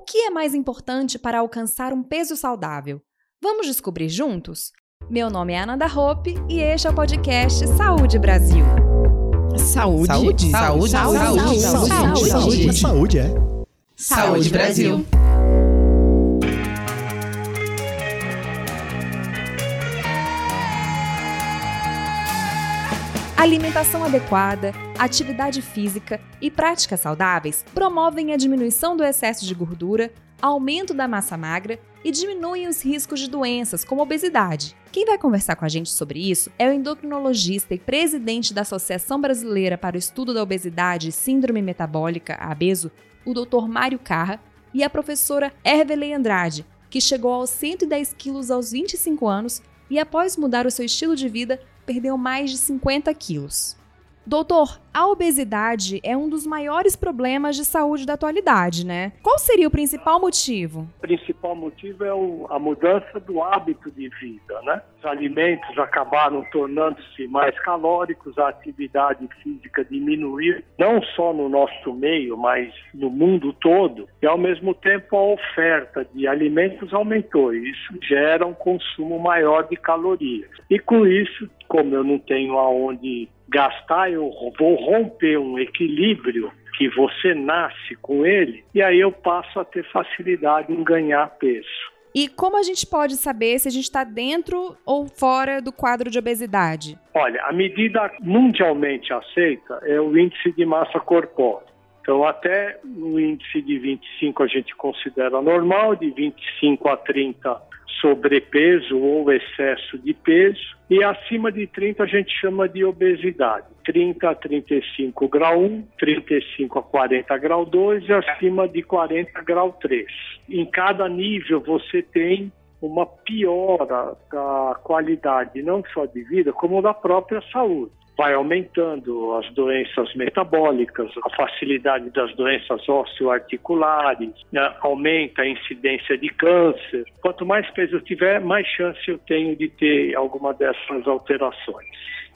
O que é mais importante para alcançar um peso saudável? Vamos descobrir juntos? Meu nome é Ananda Hope e este é o podcast Saúde Brasil. Saúde. Saúde. Saúde. Saúde. Saúde. Saúde. Saúde. Saúde, é. Saúde Brasil. Alimentação adequada, atividade física e práticas saudáveis promovem a diminuição do excesso de gordura, aumento da massa magra e diminuem os riscos de doenças como obesidade. Quem vai conversar com a gente sobre isso é o endocrinologista e presidente da Associação Brasileira para o Estudo da Obesidade e Síndrome Metabólica, ABESO, o Dr. Mário Carra, e a professora Hervelei Andrade, que chegou aos 110 quilos aos 25 anos e, após mudar o seu estilo de vida, perdeu mais de 50 quilos. Doutor, a obesidade é um dos maiores problemas de saúde da atualidade, né? Qual seria o principal motivo? O principal motivo é o, a mudança do hábito de vida, né? Os alimentos acabaram tornando-se mais calóricos, a atividade física diminuiu, não só no nosso meio, mas no mundo todo, e ao mesmo tempo a oferta de alimentos aumentou, isso gera um consumo maior de calorias. E com isso, como eu não tenho aonde gastar, eu vou romper um equilíbrio que você nasce com ele, e aí eu passo a ter facilidade em ganhar peso. E como a gente pode saber se a gente está dentro ou fora do quadro de obesidade? Olha, a medida mundialmente aceita é o índice de massa corpórea. Então, até o índice de 25 a gente considera normal, de 25 a 30 sobrepeso ou excesso de peso, e acima de 30 a gente chama de obesidade. 30 a 35 grau 1, 35 a 40 grau 2 e acima de 40 grau 3. Em cada nível você tem uma piora da qualidade não só de vida, como da própria saúde vai aumentando as doenças metabólicas, a facilidade das doenças osteoarticulares, né? aumenta a incidência de câncer. Quanto mais peso eu tiver, mais chance eu tenho de ter alguma dessas alterações.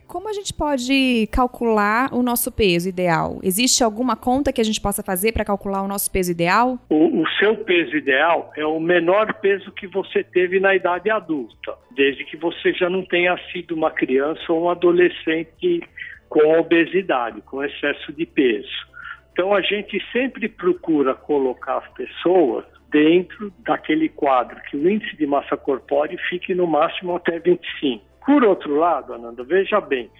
Como a gente pode calcular o nosso peso ideal? Existe alguma conta que a gente possa fazer para calcular o nosso peso ideal? O, o, seu peso ideal é o menor peso que você teve na idade adulta, desde que você já não tenha sido uma criança ou um adolescente com obesidade, com excesso de peso. Então a gente sempre procura colocar as pessoas dentro daquele quadro que o índice de massa corpórea fique no máximo até 25. Por outro lado, Ananda, veja bem,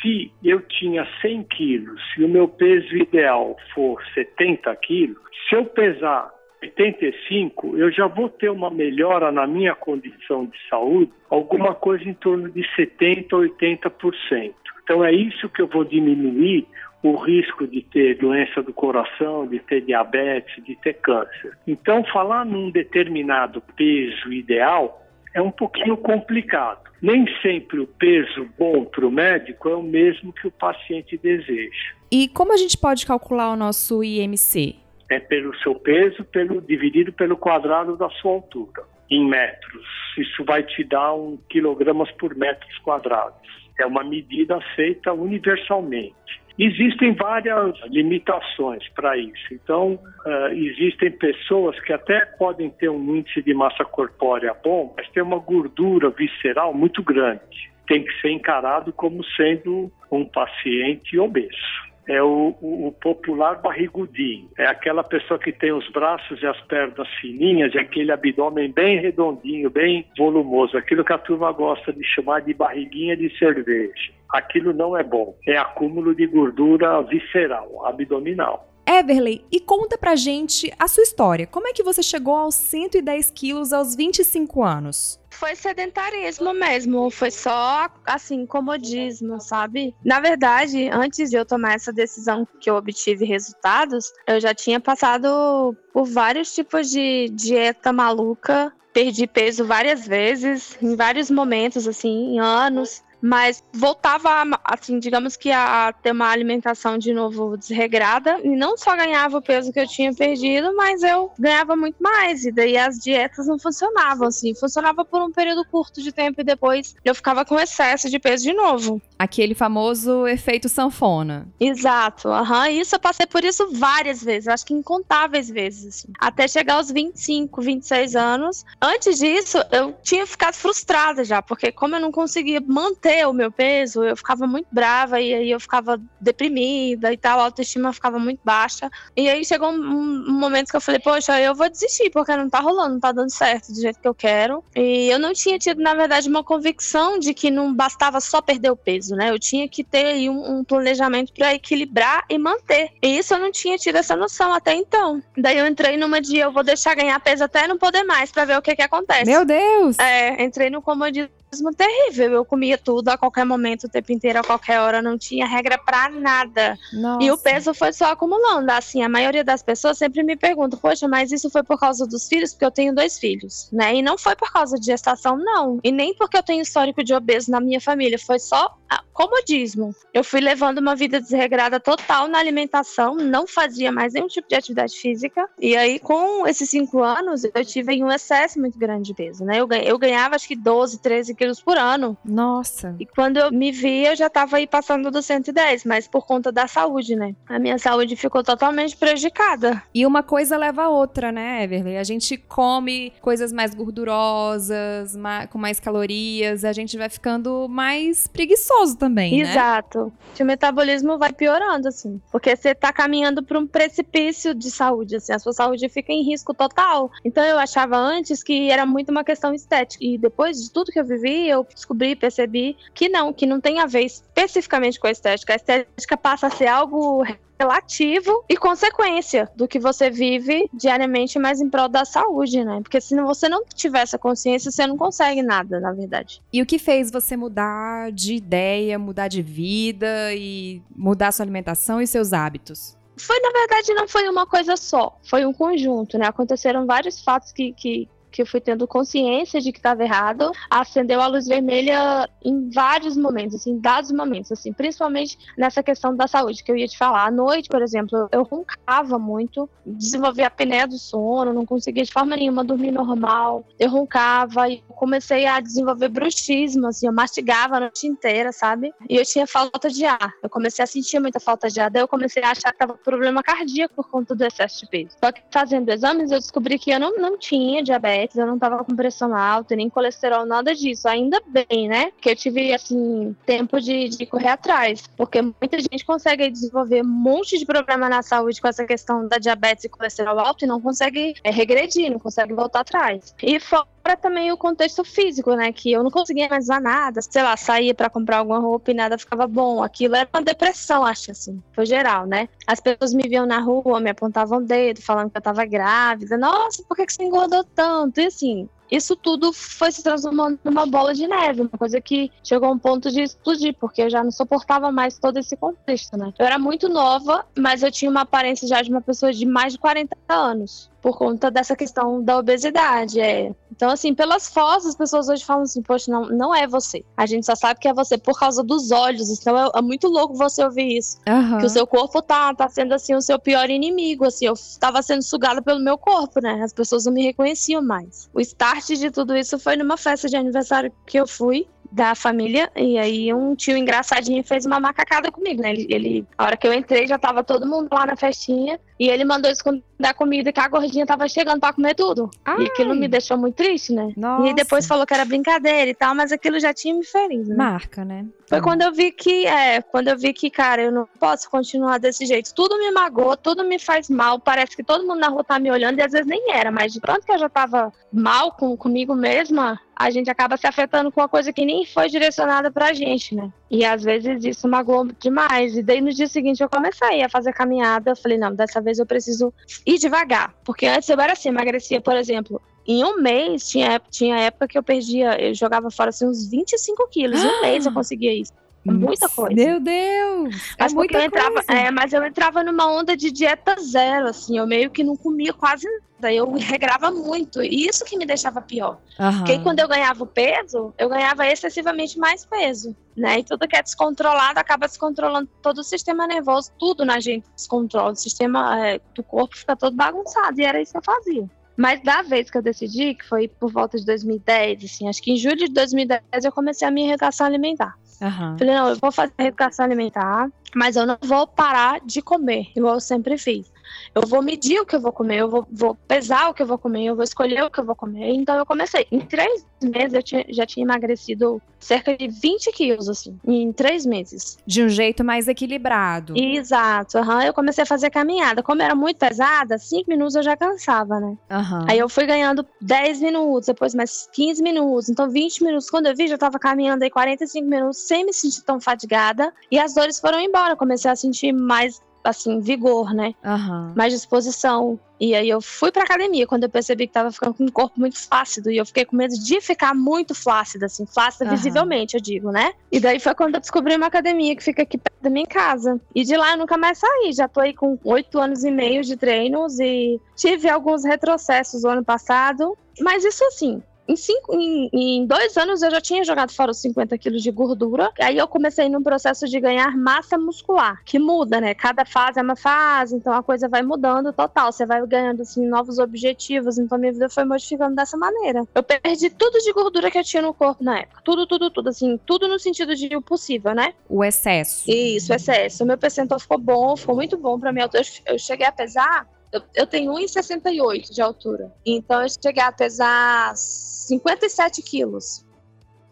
se eu tinha 100 quilos e o meu peso ideal for 70 quilos, se eu pesar 85, eu já vou ter uma melhora na minha condição de saúde, alguma coisa em torno de 70% a 80%. Então é isso que eu vou diminuir o risco de ter doença do coração, de ter diabetes, de ter câncer. Então, falar num determinado peso ideal é um pouquinho complicado. Nem sempre o peso bom para o médico é o mesmo que o paciente deseja. E como a gente pode calcular o nosso IMC? É pelo seu peso pelo, dividido pelo quadrado da sua altura, em metros. Isso vai te dar um quilogramas por metros quadrados. É uma medida feita universalmente. Existem várias limitações para isso. Então, uh, existem pessoas que até podem ter um índice de massa corpórea bom, mas tem uma gordura visceral muito grande. Tem que ser encarado como sendo um paciente obeso é o, o, popular barrigudinho. É aquela pessoa que tem os braços e as pernas fininhas e aquele abdômen bem redondinho, bem volumoso. Aquilo que a turma gosta de chamar de barriguinha de cerveja. Aquilo não é bom. É acúmulo de gordura visceral, abdominal. Everley, e conta pra gente a sua história. Como é que você chegou aos 110 quilos aos 25 anos? Foi sedentarismo mesmo, foi só assim, comodismo, sabe? Na verdade, antes de eu tomar essa decisão que eu obtive resultados, eu já tinha passado por vários tipos de dieta maluca, perdi peso várias vezes, em vários momentos, assim, em anos mas voltava, assim, digamos que a ter uma alimentação de novo desregrada, e não só ganhava o peso que eu tinha perdido, mas eu ganhava muito mais, e daí as dietas não funcionavam, assim, funcionava por um período curto de tempo e depois eu ficava com excesso de peso de novo. Aquele famoso efeito sanfona. Exato, aham, isso eu passei por isso várias vezes, acho que incontáveis vezes, assim, até chegar aos 25, 26 anos. Antes disso, eu tinha ficado frustrada já, porque como eu não conseguia manter o meu peso, eu ficava muito brava e aí eu ficava deprimida e tal, a autoestima ficava muito baixa. E aí chegou um, um, momento que eu falei, poxa, eu vou desistir, porque não tá rolando, não tá dando certo do jeito que eu quero. E eu não tinha tido, na verdade, uma convicção de que não bastava só perder o peso, né? Eu tinha que ter aí um, um planejamento para equilibrar e manter. E isso eu não tinha tido essa noção até então. Daí eu entrei numa de eu vou deixar ganhar peso até não poder mais para ver o que que acontece. Meu Deus! É, entrei no comodismo terrível. Eu comia tudo a qualquer momento, o tempo inteiro, a qualquer hora, não tinha regra para nada. Nossa. E o peso foi só acumulando. Assim, a maioria das pessoas sempre me pergunta: Poxa, mas isso foi por causa dos filhos? Porque eu tenho dois filhos, né? E não foi por causa de gestação, não. E nem porque eu tenho histórico de obeso na minha família. Foi só comodismo. Eu fui levando uma vida desregrada total na alimentação, não fazia mais nenhum tipo de atividade física. E aí, com esses cinco anos, eu tive um excesso muito grande de peso, né? Eu ganhava acho que 12, 13 quilos por ano. Nossa. E quando eu me vi, eu já tava aí passando dos 110, mas por conta da saúde, né? A minha saúde ficou totalmente prejudicada. E uma coisa leva a outra, né, Everly? A gente come coisas mais gordurosas, com mais calorias, a gente vai ficando mais preguiçoso também, né? Exato. O metabolismo vai piorando, assim. Porque você tá caminhando para um precipício de saúde, assim. A sua saúde fica em risco total. Então eu achava antes que era muito uma questão estética. E depois de tudo que eu vivi, eu descobri, percebi que não, que não tem a ver especificamente com a estética. A estética passa a ser algo relativo e consequência do que você vive diariamente, mas em prol da saúde, né? Porque se você não tiver essa consciência, você não consegue nada, na verdade. E o que fez você mudar de ideia, mudar de vida e mudar sua alimentação e seus hábitos? Foi, na verdade, não foi uma coisa só, foi um conjunto, né? Aconteceram vários fatos que, que, que eu fui tendo consciência de que estava errado, acendeu a luz vermelha em vários momentos, assim, dados momentos, assim, principalmente nessa questão da saúde que eu ia te falar. À noite, por exemplo, eu roncava muito, desenvolvia apneia do sono, não conseguia de forma nenhuma dormir normal. Eu roncava e comecei a desenvolver bruxismo, assim, eu mastigava a noite inteira, sabe? E eu tinha falta de ar. Eu comecei a sentir muita falta de ar, daí eu comecei a achar que tava problema cardíaco por conta do excesso de peso. Só que fazendo exames eu descobri que eu não, não tinha diabetes diabetes, eu não tava com pressão alta, nem colesterol, nada disso. Ainda bem, né? Que eu tive, assim, tempo de, de correr atrás. Porque muita gente consegue desenvolver um monte de problema na saúde com essa questão da diabetes e colesterol alto e não consegue é, regredir, não consegue voltar atrás. E fora também o contexto físico, né? Que eu não conseguia mais usar nada. Sei lá, saía para comprar alguma roupa e nada ficava bom. Aquilo era uma depressão, acho assim. Foi geral, né? As pessoas me viam na rua, me apontavam o dedo, falando que eu tava grávida. Nossa, por que, que você engordou tanto? E assim, isso tudo foi se transformando numa bola de neve, uma coisa que chegou a um ponto de explodir, porque eu já não suportava mais todo esse contexto, né? Eu era muito nova, mas eu tinha uma aparência já de uma pessoa de mais de 40 anos por conta dessa questão da obesidade. É. Então, assim, pelas fotos, as pessoas hoje falam assim, poxa, não, não é você. A gente só sabe que é você por causa dos olhos. Então é, é muito louco você ouvir isso. Uhum. Que o seu corpo tá, tá sendo assim o seu pior inimigo. Assim, eu estava sendo sugada pelo meu corpo, né? As pessoas não me reconheciam mais. O start de tudo isso foi numa festa de aniversário que eu fui da família, e aí um tio engraçadinho fez uma macacada comigo, né? Ele, ele, a hora que eu entrei, já tava todo mundo lá na festinha, e ele mandou esconder a comida que a gordinha tava chegando pra comer tudo. Ai. E aquilo me deixou muito triste, né? Nossa. E depois falou que era brincadeira e tal, mas aquilo já tinha me ferido, né? Marca, né? Foi quando eu vi que, é, quando eu vi que, cara, eu não posso continuar desse jeito. Tudo me magoa, tudo me faz mal. Parece que todo mundo na rua tá me olhando e às vezes nem era, mas de tanto que eu já tava mal com, comigo mesma, a gente acaba se afetando com uma coisa que nem foi direcionada pra gente, né? E às vezes isso magoou demais. E daí no dia seguinte eu comecei a fazer caminhada. Eu falei, não, dessa vez eu preciso ir devagar. Porque antes eu era assim, emagrecia, por exemplo, em um mês, tinha, tinha época que eu perdia, eu jogava fora assim, uns 25 quilos. Em um mês eu conseguia isso. Muita coisa. Meu Deus! Mas é muita eu entrava, coisa. é, mas eu entrava numa onda de dieta zero, assim, eu meio que não comia quase nada, eu regrava muito, e isso que me deixava pior. Porque quando eu ganhava o peso, eu ganhava excessivamente mais peso, né? E tudo que é descontrolado acaba descontrolando todo o sistema nervoso, tudo na gente descontrola, o sistema é, do corpo fica todo bagunçado, e era isso que eu fazia. Mas da vez que eu decidi, que foi por volta de 2010, assim, acho que em julho de 2010 eu comecei a minha reeducação alimentar. Aham. Falei, não, eu vou fazer reeducação alimentar, mas eu não vou parar de comer, igual eu sempre fiz. Eu vou medir o que eu vou comer, eu vou, vou pesar o que eu vou comer, eu vou escolher o que eu vou comer. Então eu comecei. Em três meses eu tinha- já tinha emagrecido cerca de 20 quilos, assim, em três meses. De um jeito mais equilibrado. Exato, aham. Eu comecei a fazer caminhada. Como era muito pesada, cinco minutos eu já cansava, né? Aham. Aí eu fui ganhando 10 minutos, depois mais 15 minutos, então 20 minutos. Quando eu vi, já tava caminhando aí 45 minutos sem me sentir tão fatigada. E as dores foram embora. Eu comecei a sentir mais, assim, vigor, né? Aham. Mais disposição. E aí eu fui pra academia quando eu percebi que tava ficando com o corpo muito flácido. E eu fiquei com medo de ficar muito flácida, assim, flácida Aham. visivelmente, eu digo, né? E daí foi quando eu descobri uma academia que fica aqui perto da minha casa. E de lá eu nunca mais saí. Já tô aí com oito anos e meio de treinos e tive alguns retrocessos o ano passado. Mas isso assim. Em, cinco, em, em dois anos eu já tinha jogado fora os 50 quilos de gordura. Aí eu comecei num processo de ganhar massa muscular, que muda, né? Cada fase é uma fase, então a coisa vai mudando total. Você vai ganhando assim novos objetivos. Então minha vida foi modificando dessa maneira. Eu perdi tudo de gordura que eu tinha no corpo na época. Tudo, tudo, tudo. Assim, tudo no sentido de o possível, né? O excesso. Isso, excesso. O meu percentual ficou bom, ficou muito bom pra minha altura. Eu cheguei a pesar. Eu, eu tenho 1,68 de altura. Então eu cheguei a pesar 57 quilos.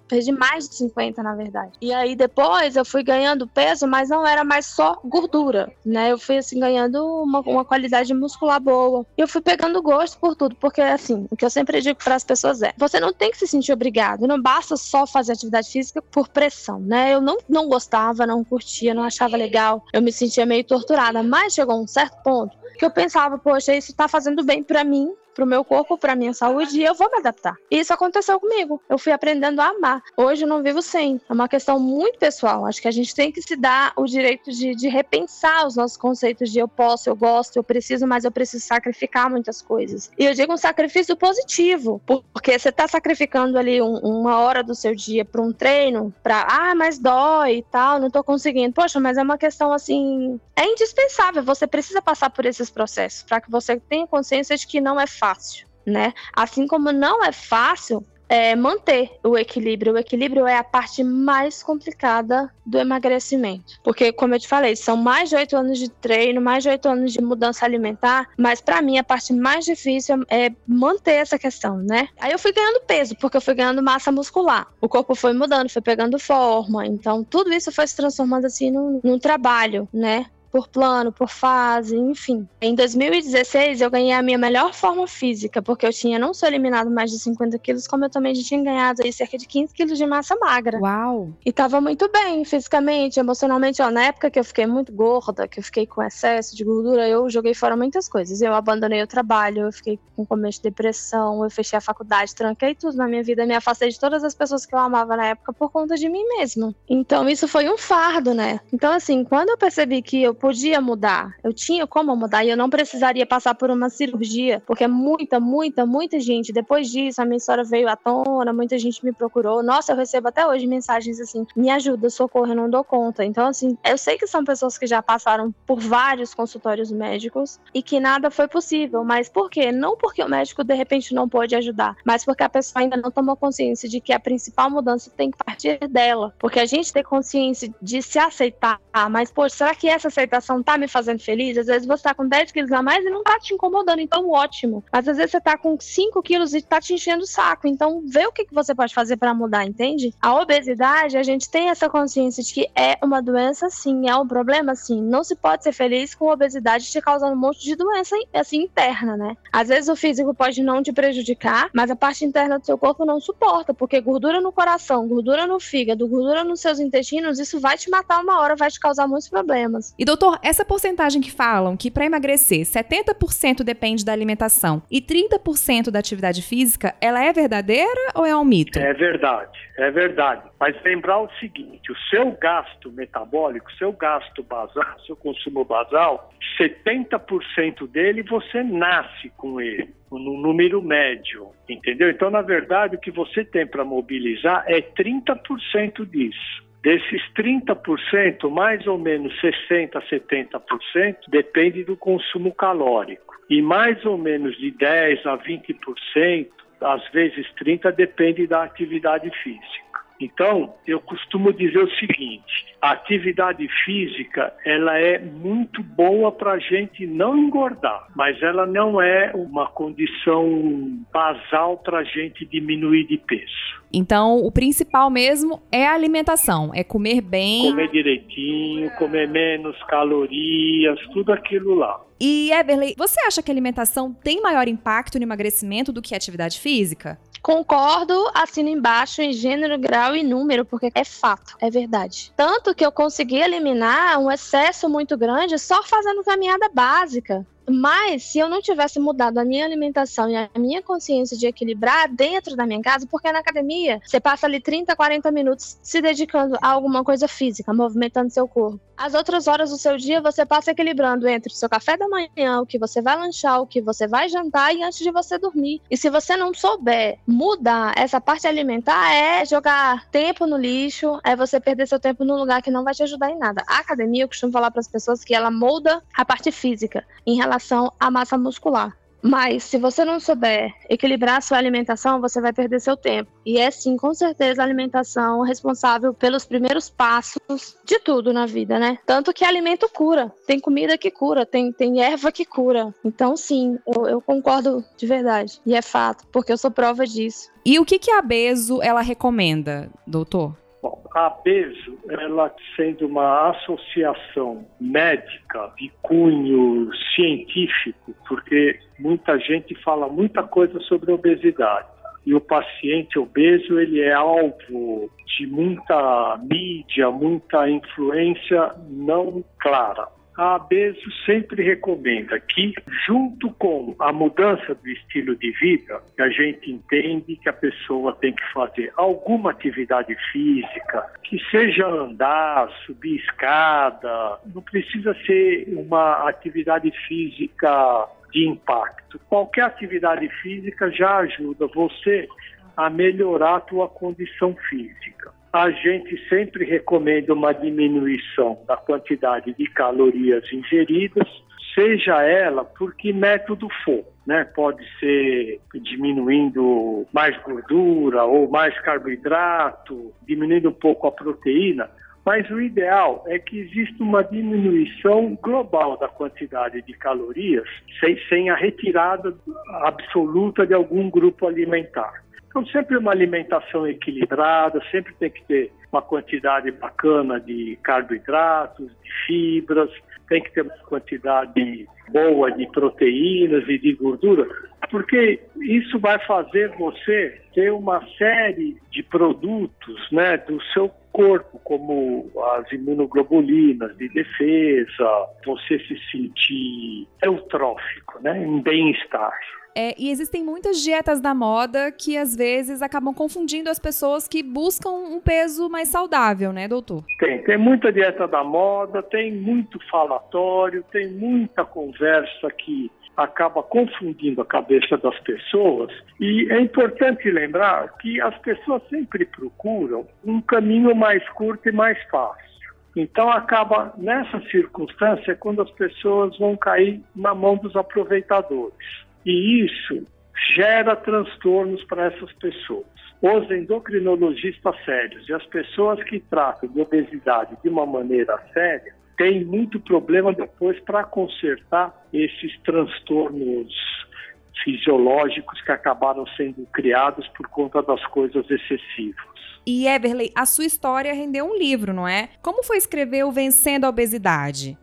Perdi mais de 50, na verdade. E aí depois eu fui ganhando peso, mas não era mais só gordura, né? Eu fui assim ganhando uma, uma qualidade muscular boa. E eu fui pegando gosto por tudo, porque assim, o que eu sempre digo para as pessoas é: você não tem que se sentir obrigado, não basta só fazer atividade física por pressão, né? Eu não, não gostava, não curtia, não achava legal, eu me sentia meio torturada, mas chegou um certo ponto que eu pensava, poxa, isso tá fazendo bem para mim, pro meu corpo, pra minha saúde, e eu vou me adaptar. E isso aconteceu comigo. Eu fui aprendendo a amar. Hoje eu não vivo sem. É uma questão muito pessoal. Acho que a gente tem que se dar o direito de, de repensar os nossos conceitos de eu posso, eu gosto, eu preciso, mas eu preciso sacrificar muitas coisas. E eu digo um sacrifício positivo, porque você tá sacrificando ali um- uma hora do seu dia pra um treino, pra, ah, mas dói e tal, não tô conseguindo. Poxa, mas é uma questão assim, é indispensável. Você precisa passar por esses processos para que você tenha consciência de que não é fácil, né? Assim como não é fácil é, manter o equilíbrio. O equilíbrio é a parte mais complicada do emagrecimento. Porque, como eu te falei, são mais de oito anos de treino, mais de oito anos de mudança alimentar, mas para mim a parte mais difícil é manter essa questão, né? Aí eu fui ganhando peso, porque eu fui ganhando massa muscular. O corpo foi mudando, foi pegando forma. Então, tudo isso foi se transformando assim num, num trabalho, né? Por plano, por fase, enfim. Em 2016, eu ganhei a minha melhor forma física, porque eu tinha não só eliminado mais de 50 quilos, como eu também já tinha ganhado aí cerca de 15 quilos de massa magra. Uau! E tava muito bem, fisicamente, emocionalmente. Ó, na época que eu fiquei muito gorda, que eu fiquei com excesso de gordura, eu joguei fora muitas coisas. Eu abandonei o trabalho, eu fiquei com começo de depressão, eu fechei a faculdade, tranquei tudo na minha vida, me afastei de todas as pessoas que eu amava na época por conta de mim mesma. Então isso foi um fardo, né? Então, assim, quando eu percebi que eu podia mudar, eu tinha como mudar e eu não precisaria passar por uma cirurgia, porque muita, muita, muita gente, depois disso, a minha história veio à tona, muita gente me procurou. Nossa, eu recebo até hoje mensagens assim: me ajuda, socorro, eu não dou conta. Então, assim, eu sei que são pessoas que já passaram por vários consultórios médicos e que nada foi possível. Mas por quê? Não porque o médico de repente não pode ajudar, mas porque a pessoa ainda não tomou consciência de que a principal mudança tem que partir dela. Porque a gente tem consciência de se aceitar, mas, poxa, será que essa aceitação tá me fazendo feliz? Às vezes você tá com 10 quilos a mais e não tá te incomodando, então ótimo. Mas às vezes você tá com 5 quilos e tá te enchendo o saco. Então vê o que, que você pode fazer para mudar, entende? A obesidade, a gente tem essa consciência de que é uma doença, sim, é um problema, sim. Não se pode ser feliz com obesidade te causando um monte de doença, assim, interna, né? Às vezes o físico pode não te prejudicar, mas a parte interna do seu corpo não suporta, porque gordura no coração, gordura no fígado, gordura nos seus intestinos, isso vai te matar uma hora, vai te causar muitos problemas. E doutora Doutor, essa porcentagem que falam que para emagrecer 70% depende da alimentação e 30% da atividade física, ela é verdadeira ou é um mito? É verdade, é verdade. Mas lembrar o seguinte, o seu gasto metabólico, seu gasto basal, seu consumo basal, 70% dele você nasce com ele, no número médio, entendeu? Então, na verdade, o que você tem para mobilizar é 30% disso. Desses 30%, mais ou menos 60% a 70% depende do consumo calórico. E mais ou menos de 10% a 20%, às vezes 30%, depende da atividade física. Então, eu costumo dizer o seguinte: a atividade física ela é muito boa para a gente não engordar, mas ela não é uma condição basal para a gente diminuir de peso. Então, o principal mesmo é a alimentação, é comer bem. Comer direitinho, comer menos calorias, tudo aquilo lá. E Everley, você acha que a alimentação tem maior impacto no emagrecimento do que a atividade física? Concordo, assino embaixo em gênero, grau e número, porque é fato, é verdade. Tanto que eu consegui eliminar um excesso muito grande só fazendo caminhada básica. Mas se eu não tivesse mudado a minha alimentação e a minha consciência de equilibrar dentro da minha casa, porque na academia você passa ali 30, 40 minutos se dedicando a alguma coisa física, movimentando seu corpo. As outras horas do seu dia você passa equilibrando entre o seu café da manhã, o que você vai lanchar, o que você vai jantar e antes de você dormir. E se você não souber mudar essa parte alimentar, é jogar tempo no lixo, é você perder seu tempo num lugar que não vai te ajudar em nada. A academia, eu costumo falar para as pessoas que ela molda a parte física em relação relação à massa muscular. Mas se você não souber equilibrar sua alimentação, você vai perder seu tempo. E é sim, com certeza, a alimentação responsável pelos primeiros passos de tudo na vida, né? Tanto que alimento cura. Tem comida que cura, tem, tem erva que cura. Então, sim, eu, eu concordo de verdade. E é fato, porque eu sou prova disso. E o que, que a Bezo ela recomenda, doutor? A BESO, ela sendo uma associação médica de cunho científico, porque muita gente fala muita coisa sobre obesidade. E o paciente obeso, ele é alvo de muita mídia, muita influência não clara a ABESO sempre recomenda que, junto com a mudança do estilo de vida, a gente entende que a pessoa tem que fazer alguma atividade física, que seja andar, subir escada, não precisa ser uma atividade física de impacto. Qualquer atividade física já ajuda você a melhorar a tua condição física a gente sempre recomenda uma diminuição da quantidade de calorias ingeridas, seja ela por que método for. Né? Pode ser diminuindo mais gordura ou mais carboidrato, diminuindo um pouco a proteína, mas o ideal é que exista uma diminuição global da quantidade de calorias, sem, sem a retirada absoluta de algum grupo alimentar. Então, sempre uma alimentação equilibrada, sempre tem que ter uma quantidade bacana de carboidratos, de fibras, tem que ter uma quantidade boa de proteínas e de gordura, porque isso vai fazer você ter uma série de produtos né, do seu corpo, como as imunoglobulinas de defesa, você se sentir eutrófico, né, em bem-estar. É, e existem muitas dietas da moda que às vezes acabam confundindo as pessoas que buscam um peso mais saudável, né, doutor? Tem, tem muita dieta da moda, tem muito falatório, tem muita conversa que acaba confundindo a cabeça das pessoas. E é importante lembrar que as pessoas sempre procuram um caminho mais curto e mais fácil. Então acaba nessa circunstância quando as pessoas vão cair na mão dos aproveitadores. E isso gera transtornos para essas pessoas. Os endocrinologistas sérios e as pessoas que tratam de obesidade de uma maneira séria têm muito problema depois para consertar esses transtornos fisiológicos que acabaram sendo criados por conta das coisas excessivas. E Everley, a sua história rendeu um livro, não é? Como foi escrever o Vencendo a Obesidade?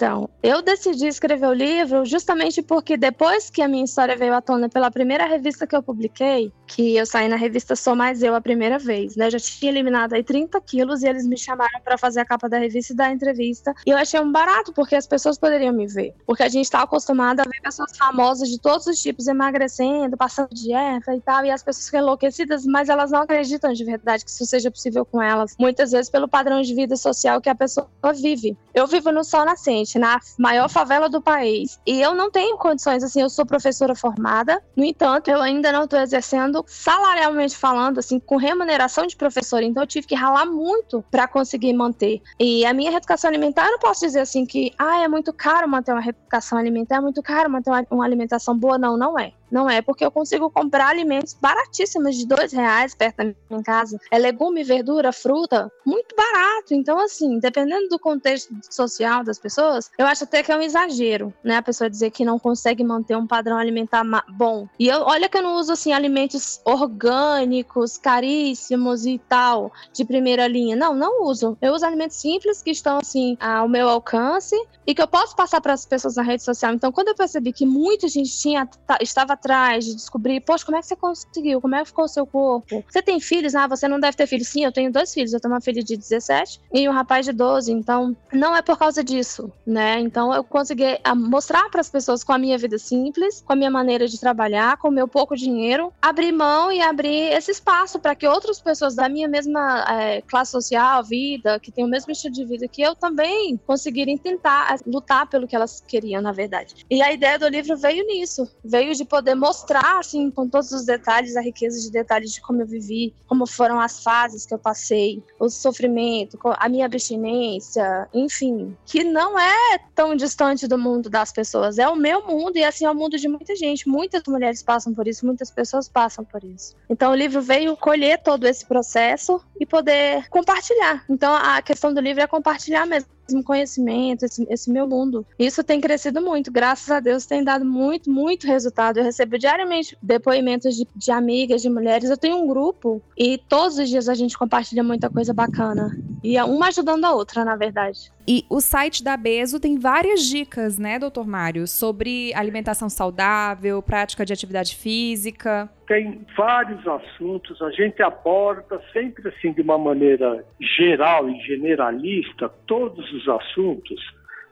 Então, eu decidi escrever o livro justamente porque depois que a minha história veio à tona pela primeira revista que eu publiquei, que eu saí na revista Sou Mais Eu a primeira vez, né? Eu já tinha eliminado aí 30 quilos e eles me chamaram para fazer a capa da revista e da entrevista. E eu achei um barato, porque as pessoas poderiam me ver. Porque a gente está acostumado a ver pessoas famosas de todos os tipos emagrecendo, passando dieta e tal, e as pessoas ficam enlouquecidas, mas elas não acreditam de verdade que isso seja possível com elas. Muitas vezes pelo padrão de vida social que a pessoa vive. Eu vivo no Sol Nascente, na maior favela do país. E eu não tenho condições, assim, eu sou professora formada, no entanto, eu ainda não estou exercendo salarialmente falando, assim, com remuneração de professora. Então, eu tive que ralar muito para conseguir manter. E a minha reeducação alimentar, eu não posso dizer assim que, ah, é muito caro manter uma reeducação alimentar, é muito caro manter uma alimentação boa. Não, não é. Não é, porque eu consigo comprar alimentos baratíssimos de dois reais perto da minha casa. É legume, verdura, fruta, muito barato. Então, assim, dependendo do contexto social das pessoas, eu acho até que é um exagero, né? A pessoa dizer que não consegue manter um padrão alimentar bom. E eu, olha que eu não uso, assim, alimentos orgânicos, caríssimos e tal, de primeira linha. Não, não uso. Eu uso alimentos simples que estão, assim, ao meu alcance e que eu posso passar para as pessoas na rede social. Então, quando eu percebi que muita gente tinha, estava atrás de descobrir, poxa, como é que você conseguiu? Como é que ficou o seu corpo? Você tem filhos? Ah, você não deve ter filhos. Sim, eu tenho dois filhos. Eu tenho uma filha de 17 e um rapaz de 12. Então, não é por causa disso, né? Então, eu consegui ah, mostrar para as pessoas com a minha vida simples, com a minha maneira de trabalhar, com o meu pouco dinheiro, abrir mão e abrir esse espaço para que outras pessoas da minha mesma é, classe social, vida, que tem o mesmo estilo de vida que eu, também conseguirem tentar é, lutar pelo que elas queriam, na verdade. E a ideia do livro veio nisso, veio de poder mostrar, assim, com todos os detalhes, a riqueza de detalhes de como eu vivi, como foram as fases que eu passei, o sofrimento, a minha abstinência, enfim, que não é tão distante do mundo das pessoas, é o meu mundo e assim é o mundo de muita gente. Muitas mulheres passam por isso, muitas pessoas passam por isso. Então o livro veio colher todo esse processo e poder compartilhar. Então a questão do livro é compartilhar mesmo conhecimento, esse, esse, meu mundo. Isso tem crescido muito, graças a Deus tem dado muito, muito resultado. Eu recebo diariamente depoimentos de, de amigas, de mulheres. Eu tenho um grupo e todos os dias a gente compartilha muita coisa bacana. E é uma ajudando a outra, na verdade. E o site da Beso tem várias dicas, né, doutor Mário, sobre alimentação saudável, prática de atividade física. Tem vários assuntos, a gente aborda sempre assim de uma maneira geral e generalista todos os assuntos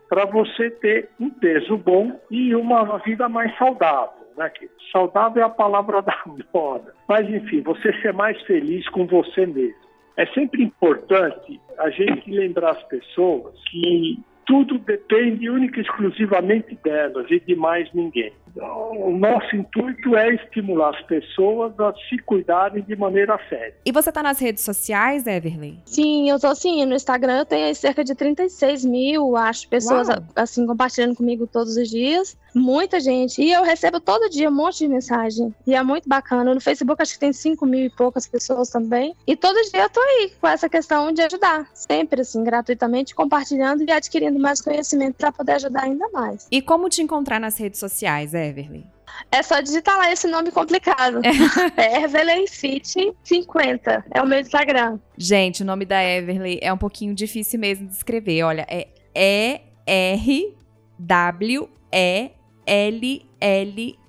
para você ter um peso bom e uma vida mais saudável. Né? Saudável é a palavra da moda. Mas enfim, você ser mais feliz com você mesmo. É sempre importante a gente lembrar as pessoas que tudo depende única e exclusivamente delas e de mais ninguém. O nosso intuito é estimular as pessoas a se cuidarem de maneira séria. E você está nas redes sociais, Everly? Sim, eu estou sim. No Instagram eu tenho cerca de 36 mil, acho, pessoas Uau. assim compartilhando comigo todos os dias. Muita gente. E eu recebo todo dia um monte de mensagem. E é muito bacana. No Facebook acho que tem 5 mil e poucas pessoas também. E todo dia eu tô aí com essa questão de ajudar. Sempre assim, gratuitamente, compartilhando e adquirindo mais conhecimento para poder ajudar ainda mais. E como te encontrar nas redes sociais, Everly? É só digitar lá esse nome complicado. É Everly Fit 50. É o meu Instagram. Gente, o nome da Everly é um pouquinho difícil mesmo de escrever. Olha, é E-R-W-E L-L-E-Y.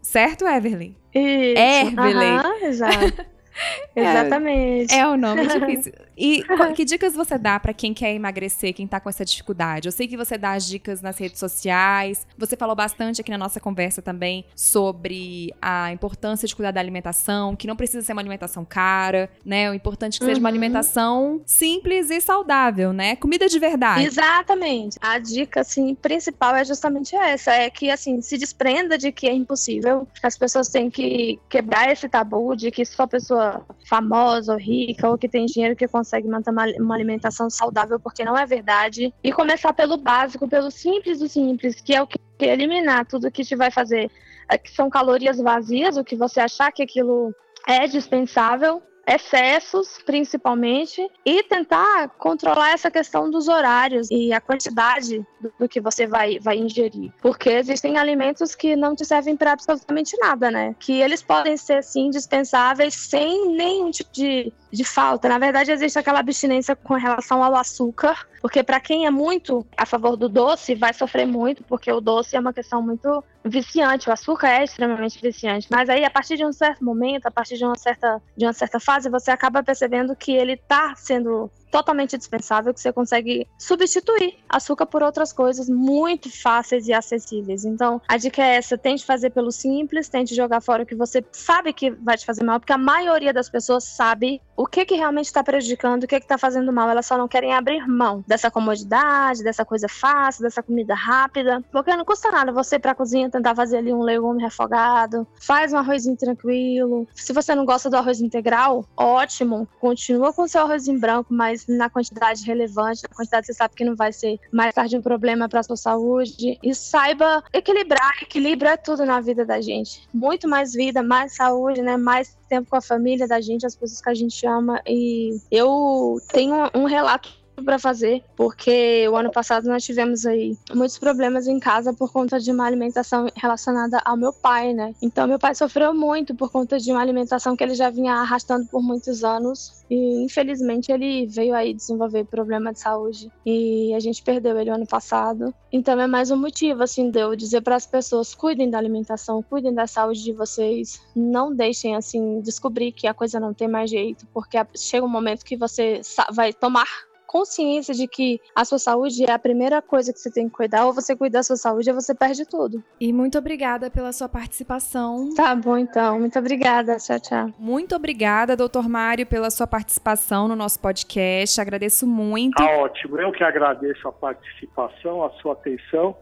Certo, Everly? Isso. Everly. Aham, exato. Exatamente. É, é o nome difícil. E que dicas você dá para quem quer emagrecer, quem tá com essa dificuldade? Eu sei que você dá as dicas nas redes sociais. Você falou bastante aqui na nossa conversa também sobre a importância de cuidar da alimentação, que não precisa ser uma alimentação cara, né? O importante é que seja uma uhum. alimentação simples e saudável, né? Comida de verdade. Exatamente. A dica assim principal é justamente essa, é que assim, se desprenda de que é impossível. As pessoas têm que quebrar esse tabu de que só pessoa famosa ou rica ou que tem dinheiro que consegue consegue manter uma, uma alimentação saudável, porque não é verdade. E começar pelo básico, pelo simples do simples, que é o que eliminar tudo que te vai fazer, é, que são calorias vazias, o que você achar que aquilo é dispensável, excessos, principalmente, e tentar controlar essa questão dos horários e a quantidade do, do que você vai, vai ingerir. Porque existem alimentos que não te servem para absolutamente nada, né? Que eles podem ser, sim, dispensáveis sem nenhum tipo de, de falta. Na verdade, existe aquela abstinência com relação ao açúcar, porque para quem é muito a favor do doce, vai sofrer muito, porque o doce é uma questão muito viciante, o açúcar é extremamente viciante. Mas aí, a partir de um certo momento, a partir de uma certa, de uma certa fase, você acaba percebendo que ele está sendo totalmente dispensável, que você consegue substituir açúcar por outras coisas muito fáceis e acessíveis. Então, a dica é essa: tente fazer pelo simples, tente jogar fora o que você sabe que vai te fazer mal, porque a maioria das pessoas sabe o que, que realmente está prejudicando, o que está fazendo mal. Elas só não querem abrir mão dessa comodidade, dessa coisa fácil, dessa comida rápida, porque não custa nada você ir pra cozinha tentar fazer ali um legume refogado, faz um arrozinho tranquilo. Se você não gosta do arroz integral, ótimo, continua com seu arrozinho branco, mas na quantidade relevante, na quantidade que você sabe que não vai ser mais tarde um problema para sua saúde. E saiba equilibrar, equilíbrio é tudo na vida da gente. Muito mais vida, mais saúde, né? Mais tempo com a família da gente, as pessoas que a gente ama. E eu tenho um relato para fazer, porque o ano passado nós tivemos aí muitos problemas em casa por conta de uma alimentação relacionada ao meu pai, né? Então meu pai sofreu muito por conta de uma alimentação que ele já vinha arrastando por muitos anos e infelizmente ele veio aí desenvolver problema de saúde e a gente perdeu ele ano passado. Então é mais um motivo assim de eu dizer para as pessoas cuidem da alimentação, cuidem da saúde de vocês, não deixem assim descobrir que a coisa não tem mais jeito, porque chega um momento que você vai tomar consciência de que a sua saúde é a primeira coisa que você tem que cuidar, ou você cuida da sua saúde, ou você perde tudo. E muito obrigada pela sua participação. Tá bom, então. Muito obrigada. Tchau, tchau. Muito obrigada, doutor Mário, pela sua participação no nosso podcast. Agradeço muito. Tá ótimo. Eu que agradeço a participação, a sua atenção.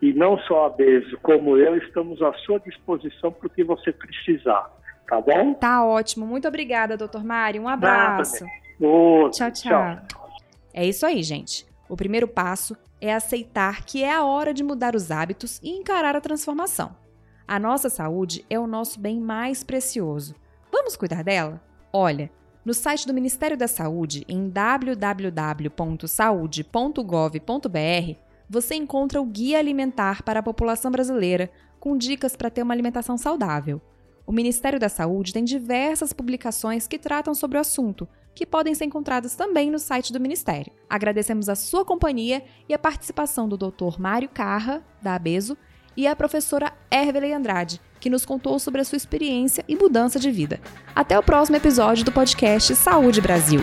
E não só a Bezo, como eu, estamos à sua disposição para o que você precisar. Tá bom? Tá ótimo. Muito obrigada, doutor Mário. Um abraço. tchau, tchau. tchau. É isso aí, gente. O primeiro passo é aceitar que é a hora de mudar os hábitos e encarar a transformação. A nossa saúde é o nosso bem mais precioso. Vamos cuidar dela? Olha, no site do Ministério da Saúde, em www.saude.gov.br, você encontra o Guia Alimentar para a População Brasileira, com dicas para ter uma alimentação saudável. O Ministério da Saúde tem diversas publicações que tratam sobre o assunto, que podem ser encontradas também no site do Ministério. Agradecemos a sua companhia e a participação do Dr. Mário Carra, da Abeso, e a professora Herveley Andrade, que nos contou sobre a sua experiência e mudança de vida. Até o próximo episódio do podcast Saúde Brasil.